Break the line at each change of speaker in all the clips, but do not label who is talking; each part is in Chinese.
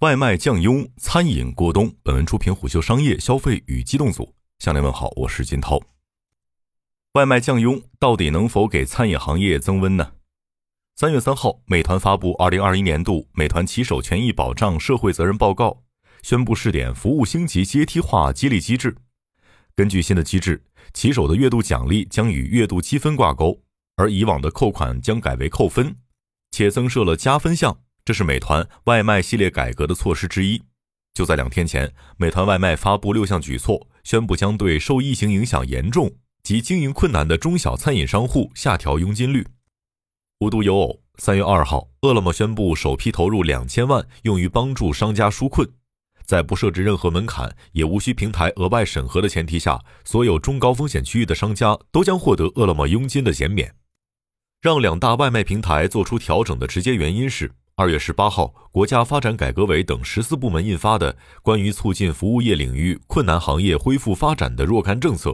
外卖降佣，餐饮过冬。本文出品虎嗅商业消费与机动组。向您问好，我是金涛。外卖降佣到底能否给餐饮行业增温呢？三月三号，美团发布二零二一年度美团骑手权益保障社会责任报告，宣布试点服务星级阶梯化激励机制。根据新的机制，骑手的月度奖励将与月度积分挂钩，而以往的扣款将改为扣分，且增设了加分项。这是美团外卖系列改革的措施之一。就在两天前，美团外卖发布六项举措，宣布将对受疫情影响严重及经营困难的中小餐饮商户下调佣金率。无独有偶，三月二号，饿了么宣布首批投入两千万用于帮助商家纾困，在不设置任何门槛，也无需平台额外审核的前提下，所有中高风险区域的商家都将获得饿了么佣金的减免。让两大外卖平台做出调整的直接原因是。二月十八号，国家发展改革委等十四部门印发的《关于促进服务业领域困难行业恢复发展的若干政策》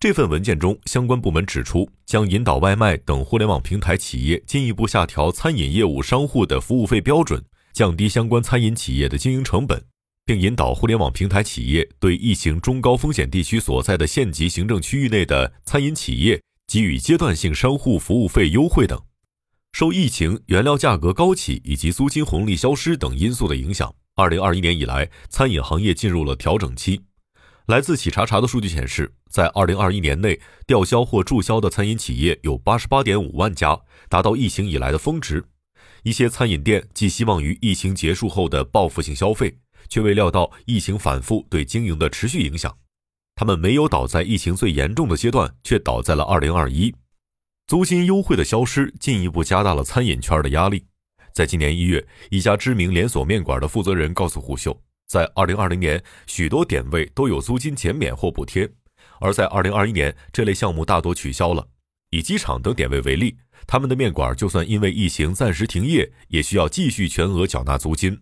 这份文件中，相关部门指出，将引导外卖等互联网平台企业进一步下调餐饮业务商户的服务费标准，降低相关餐饮企业的经营成本，并引导互联网平台企业对疫情中高风险地区所在的县级行政区域内的餐饮企业给予阶段性商户服务费优惠等。受疫情、原料价格高企以及租金红利消失等因素的影响，二零二一年以来，餐饮行业进入了调整期。来自企查查的数据显示，在二零二一年内，吊销或注销的餐饮企业有八十八点五万家，达到疫情以来的峰值。一些餐饮店寄希望于疫情结束后的报复性消费，却未料到疫情反复对经营的持续影响。他们没有倒在疫情最严重的阶段，却倒在了二零二一。租金优惠的消失，进一步加大了餐饮圈的压力。在今年一月，一家知名连锁面馆的负责人告诉虎嗅，在二零二零年，许多点位都有租金减免或补贴；而在二零二一年，这类项目大多取消了。以机场等点位为例，他们的面馆就算因为疫情暂时停业，也需要继续全额缴纳租金。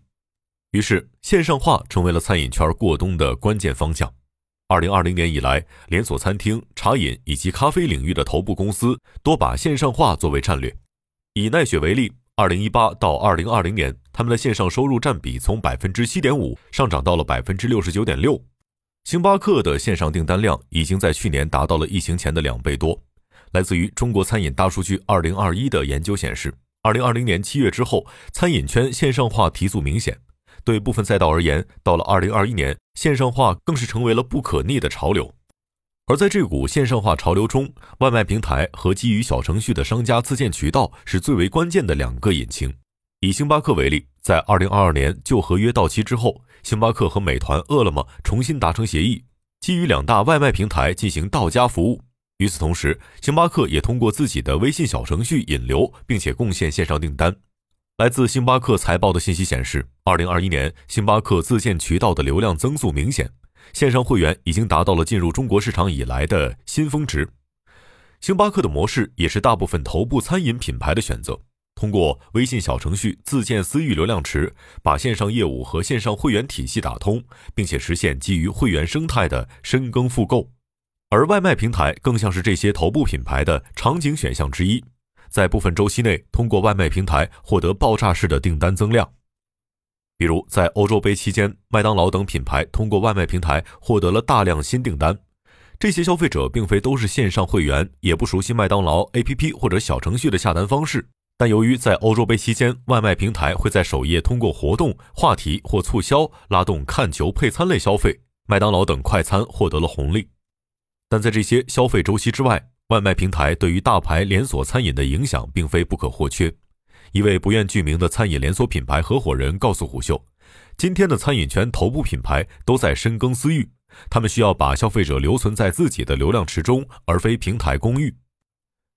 于是，线上化成为了餐饮圈过冬的关键方向。二零二零年以来，连锁餐厅、茶饮以及咖啡领域的头部公司多把线上化作为战略。以奈雪为例，二零一八到二零二零年，他们的线上收入占比从百分之七点五上涨到了百分之六十九点六。星巴克的线上订单量已经在去年达到了疫情前的两倍多。来自于中国餐饮大数据二零二一的研究显示，二零二零年七月之后，餐饮圈线上化提速明显。对部分赛道而言，到了二零二一年，线上化更是成为了不可逆的潮流。而在这股线上化潮流中，外卖平台和基于小程序的商家自建渠道是最为关键的两个引擎。以星巴克为例，在二零二二年旧合约到期之后，星巴克和美团、饿了么重新达成协议，基于两大外卖平台进行到家服务。与此同时，星巴克也通过自己的微信小程序引流，并且贡献线上订单。来自星巴克财报的信息显示，二零二一年星巴克自建渠道的流量增速明显，线上会员已经达到了进入中国市场以来的新峰值。星巴克的模式也是大部分头部餐饮品牌的选择，通过微信小程序自建私域流量池，把线上业务和线上会员体系打通，并且实现基于会员生态的深耕复购。而外卖平台更像是这些头部品牌的场景选项之一。在部分周期内，通过外卖平台获得爆炸式的订单增量。比如，在欧洲杯期间，麦当劳等品牌通过外卖平台获得了大量新订单。这些消费者并非都是线上会员，也不熟悉麦当劳 APP 或者小程序的下单方式。但由于在欧洲杯期间，外卖平台会在首页通过活动、话题或促销拉动看球配餐类消费，麦当劳等快餐获得了红利。但在这些消费周期之外，外卖平台对于大牌连锁餐饮的影响并非不可或缺。一位不愿具名的餐饮连锁品牌合伙人告诉虎嗅：“今天的餐饮圈头部品牌都在深耕私域，他们需要把消费者留存在自己的流量池中，而非平台公域。”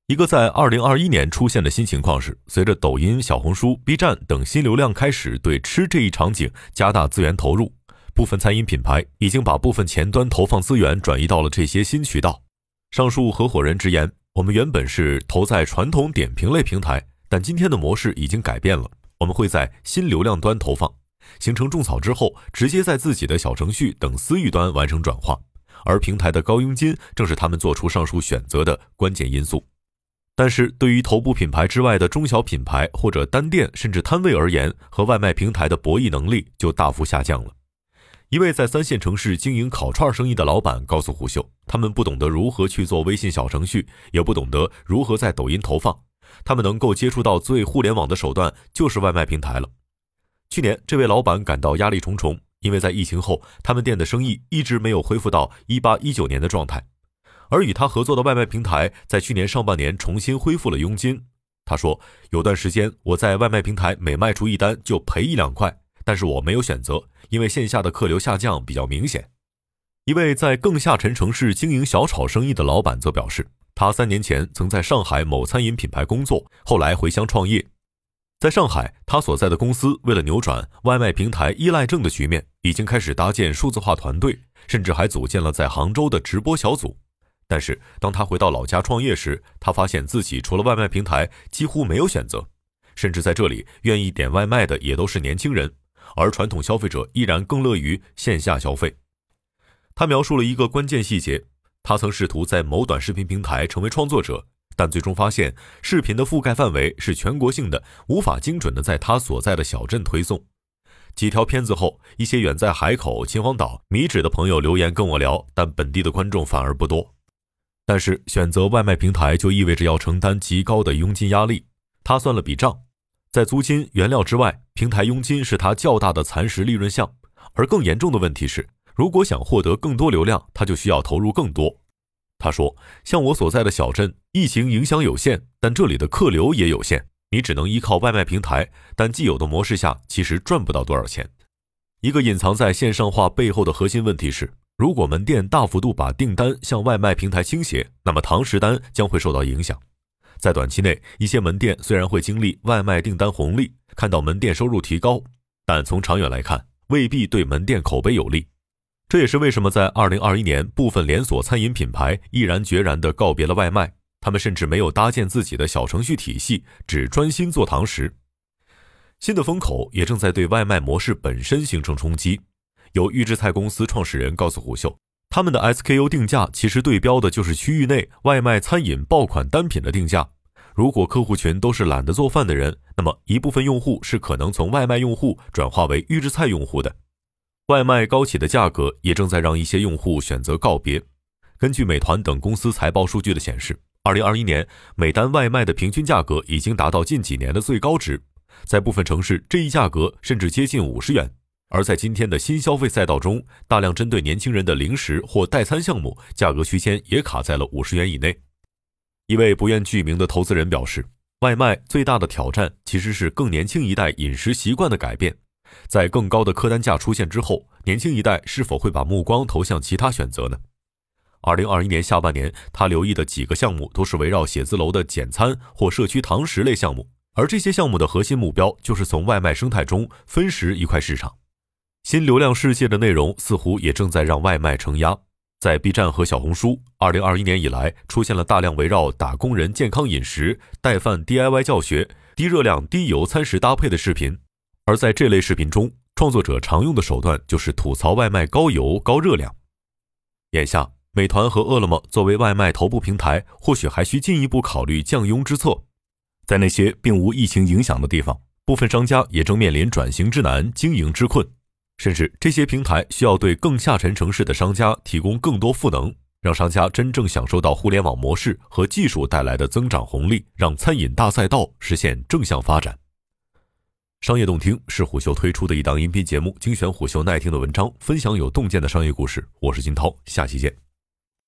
一个在2021年出现的新情况是，随着抖音、小红书、B 站等新流量开始对吃这一场景加大资源投入，部分餐饮品牌已经把部分前端投放资源转移到了这些新渠道。上述合伙人直言：“我们原本是投在传统点评类平台，但今天的模式已经改变了。我们会在新流量端投放，形成种草之后，直接在自己的小程序等私域端完成转化。而平台的高佣金正是他们做出上述选择的关键因素。”但是对于头部品牌之外的中小品牌或者单店甚至摊位而言，和外卖平台的博弈能力就大幅下降了。一位在三线城市经营烤串生意的老板告诉虎嗅，他们不懂得如何去做微信小程序，也不懂得如何在抖音投放，他们能够接触到最互联网的手段就是外卖平台了。去年，这位老板感到压力重重，因为在疫情后，他们店的生意一直没有恢复到一八一九年的状态。而与他合作的外卖平台在去年上半年重新恢复了佣金。他说：“有段时间我在外卖平台每卖出一单就赔一两块，但是我没有选择，因为线下的客流下降比较明显。”一位在更下沉城市经营小炒生意的老板则表示，他三年前曾在上海某餐饮品牌工作，后来回乡创业。在上海，他所在的公司为了扭转外卖平台依赖症的局面，已经开始搭建数字化团队，甚至还组建了在杭州的直播小组。但是，当他回到老家创业时，他发现自己除了外卖平台几乎没有选择，甚至在这里愿意点外卖的也都是年轻人，而传统消费者依然更乐于线下消费。他描述了一个关键细节：他曾试图在某短视频平台成为创作者，但最终发现视频的覆盖范围是全国性的，无法精准的在他所在的小镇推送。几条片子后，一些远在海口、秦皇岛、米脂的朋友留言跟我聊，但本地的观众反而不多。但是选择外卖平台就意味着要承担极高的佣金压力。他算了笔账，在租金、原料之外，平台佣金是他较大的蚕食利润项。而更严重的问题是，如果想获得更多流量，他就需要投入更多。他说：“像我所在的小镇，疫情影响有限，但这里的客流也有限，你只能依靠外卖平台。但既有的模式下，其实赚不到多少钱。一个隐藏在线上化背后的核心问题是。”如果门店大幅度把订单向外卖平台倾斜，那么堂食单将会受到影响。在短期内，一些门店虽然会经历外卖订单红利，看到门店收入提高，但从长远来看，未必对门店口碑有利。这也是为什么在2021年，部分连锁餐饮品牌毅然决然地告别了外卖，他们甚至没有搭建自己的小程序体系，只专心做堂食。新的风口也正在对外卖模式本身形成冲击。有预制菜公司创始人告诉虎嗅，他们的 SKU 定价其实对标的就是区域内外卖餐饮爆款单品的定价。如果客户群都是懒得做饭的人，那么一部分用户是可能从外卖用户转化为预制菜用户的。外卖高企的价格也正在让一些用户选择告别。根据美团等公司财报数据的显示，二零二一年每单外卖的平均价格已经达到近几年的最高值，在部分城市这一价格甚至接近五十元。而在今天的新消费赛道中，大量针对年轻人的零食或代餐项目，价格区间也卡在了五十元以内。一位不愿具名的投资人表示，外卖最大的挑战其实是更年轻一代饮食习惯的改变。在更高的客单价出现之后，年轻一代是否会把目光投向其他选择呢？二零二一年下半年，他留意的几个项目都是围绕写字楼的简餐或社区堂食类项目，而这些项目的核心目标就是从外卖生态中分食一块市场。新流量世界的内容似乎也正在让外卖承压。在 B 站和小红书，二零二一年以来出现了大量围绕打工人健康饮食、带饭 DIY 教学、低热量低油餐食搭配的视频。而在这类视频中，创作者常用的手段就是吐槽外卖高油高热量。眼下，美团和饿了么作为外卖头部平台，或许还需进一步考虑降佣之策。在那些并无疫情影响的地方，部分商家也正面临转型之难、经营之困。甚至这些平台需要对更下沉城市的商家提供更多赋能，让商家真正享受到互联网模式和技术带来的增长红利，让餐饮大赛道实现正向发展。商业洞听是虎嗅推出的一档音频节目，精选虎嗅耐听的文章，分享有洞见的商业故事。我是金涛，下期见。